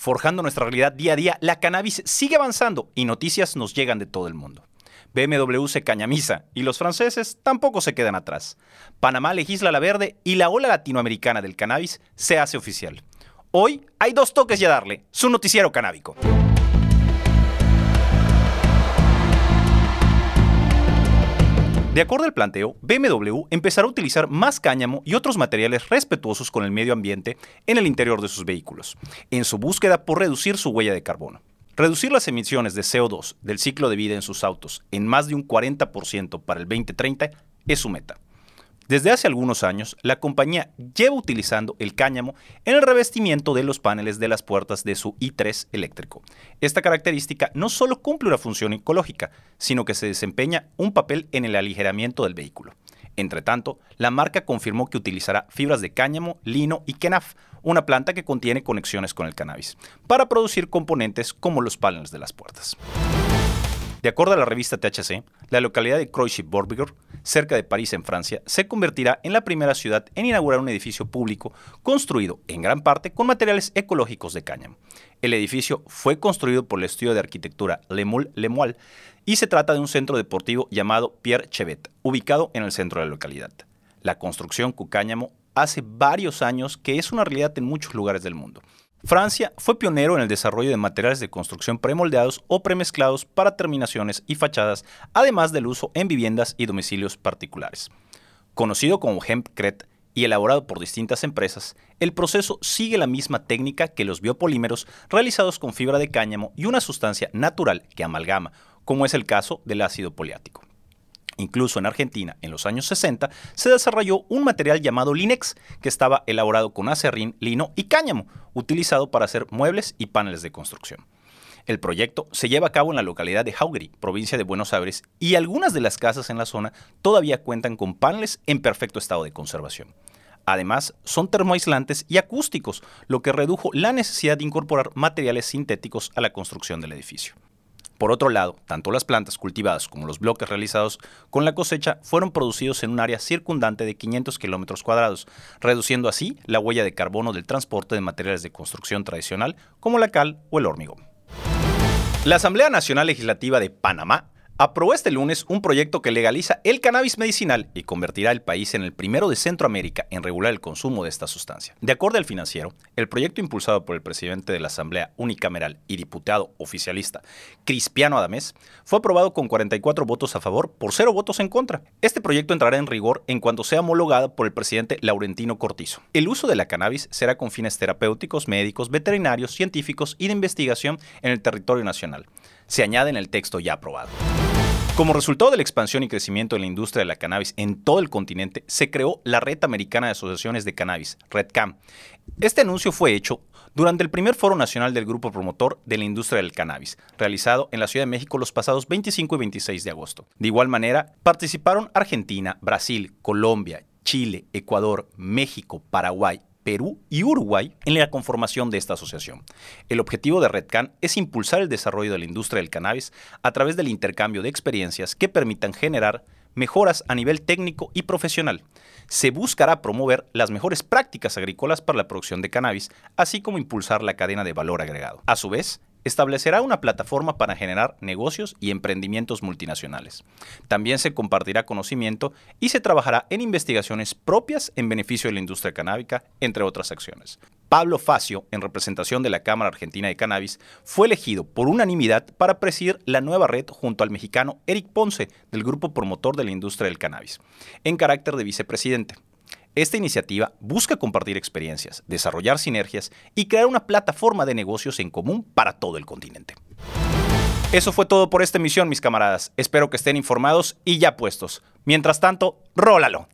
Forjando nuestra realidad día a día, la cannabis sigue avanzando y noticias nos llegan de todo el mundo. BMW se cañamiza y los franceses tampoco se quedan atrás. Panamá legisla la verde y la ola latinoamericana del cannabis se hace oficial. Hoy hay dos toques ya darle, su noticiero canábico. De acuerdo al planteo, BMW empezará a utilizar más cáñamo y otros materiales respetuosos con el medio ambiente en el interior de sus vehículos, en su búsqueda por reducir su huella de carbono. Reducir las emisiones de CO2 del ciclo de vida en sus autos en más de un 40% para el 2030 es su meta. Desde hace algunos años, la compañía lleva utilizando el cáñamo en el revestimiento de los paneles de las puertas de su i3 eléctrico. Esta característica no solo cumple una función ecológica, sino que se desempeña un papel en el aligeramiento del vehículo. Entre tanto, la marca confirmó que utilizará fibras de cáñamo, lino y kenaf, una planta que contiene conexiones con el cannabis, para producir componentes como los paneles de las puertas. De acuerdo a la revista THC, la localidad de Croixy-Bourbiger, cerca de París en Francia, se convertirá en la primera ciudad en inaugurar un edificio público construido en gran parte con materiales ecológicos de cáñamo. El edificio fue construido por el estudio de arquitectura Le Lemoal y se trata de un centro deportivo llamado Pierre Chevet, ubicado en el centro de la localidad. La construcción con cáñamo hace varios años que es una realidad en muchos lugares del mundo. Francia fue pionero en el desarrollo de materiales de construcción premoldeados o premezclados para terminaciones y fachadas, además del uso en viviendas y domicilios particulares. Conocido como Hempcret y elaborado por distintas empresas, el proceso sigue la misma técnica que los biopolímeros realizados con fibra de cáñamo y una sustancia natural que amalgama, como es el caso del ácido poliático. Incluso en Argentina, en los años 60, se desarrolló un material llamado Linex, que estaba elaborado con acerrín, lino y cáñamo, utilizado para hacer muebles y paneles de construcción. El proyecto se lleva a cabo en la localidad de Jaugri, provincia de Buenos Aires, y algunas de las casas en la zona todavía cuentan con paneles en perfecto estado de conservación. Además, son termoaislantes y acústicos, lo que redujo la necesidad de incorporar materiales sintéticos a la construcción del edificio. Por otro lado, tanto las plantas cultivadas como los bloques realizados con la cosecha fueron producidos en un área circundante de 500 kilómetros cuadrados, reduciendo así la huella de carbono del transporte de materiales de construcción tradicional como la cal o el hormigón. La Asamblea Nacional Legislativa de Panamá aprobó este lunes un proyecto que legaliza el cannabis medicinal y convertirá al país en el primero de Centroamérica en regular el consumo de esta sustancia. De acuerdo al financiero, el proyecto impulsado por el presidente de la Asamblea Unicameral y diputado oficialista Cristiano Adamés fue aprobado con 44 votos a favor por 0 votos en contra. Este proyecto entrará en rigor en cuanto sea homologado por el presidente Laurentino Cortizo. El uso de la cannabis será con fines terapéuticos, médicos, veterinarios, científicos y de investigación en el territorio nacional. Se añade en el texto ya aprobado. Como resultado de la expansión y crecimiento de la industria de la cannabis en todo el continente, se creó la Red Americana de Asociaciones de Cannabis, RedCam. Este anuncio fue hecho durante el primer foro nacional del grupo promotor de la industria del cannabis, realizado en la Ciudad de México los pasados 25 y 26 de agosto. De igual manera, participaron Argentina, Brasil, Colombia, Chile, Ecuador, México, Paraguay, Perú y Uruguay en la conformación de esta asociación. El objetivo de RedCan es impulsar el desarrollo de la industria del cannabis a través del intercambio de experiencias que permitan generar mejoras a nivel técnico y profesional. Se buscará promover las mejores prácticas agrícolas para la producción de cannabis, así como impulsar la cadena de valor agregado. A su vez, establecerá una plataforma para generar negocios y emprendimientos multinacionales. También se compartirá conocimiento y se trabajará en investigaciones propias en beneficio de la industria canábica, entre otras acciones. Pablo Facio, en representación de la Cámara Argentina de Cannabis, fue elegido por unanimidad para presidir la nueva red junto al mexicano Eric Ponce, del grupo promotor de la industria del cannabis, en carácter de vicepresidente. Esta iniciativa busca compartir experiencias, desarrollar sinergias y crear una plataforma de negocios en común para todo el continente. Eso fue todo por esta emisión, mis camaradas. Espero que estén informados y ya puestos. Mientras tanto, rólalo.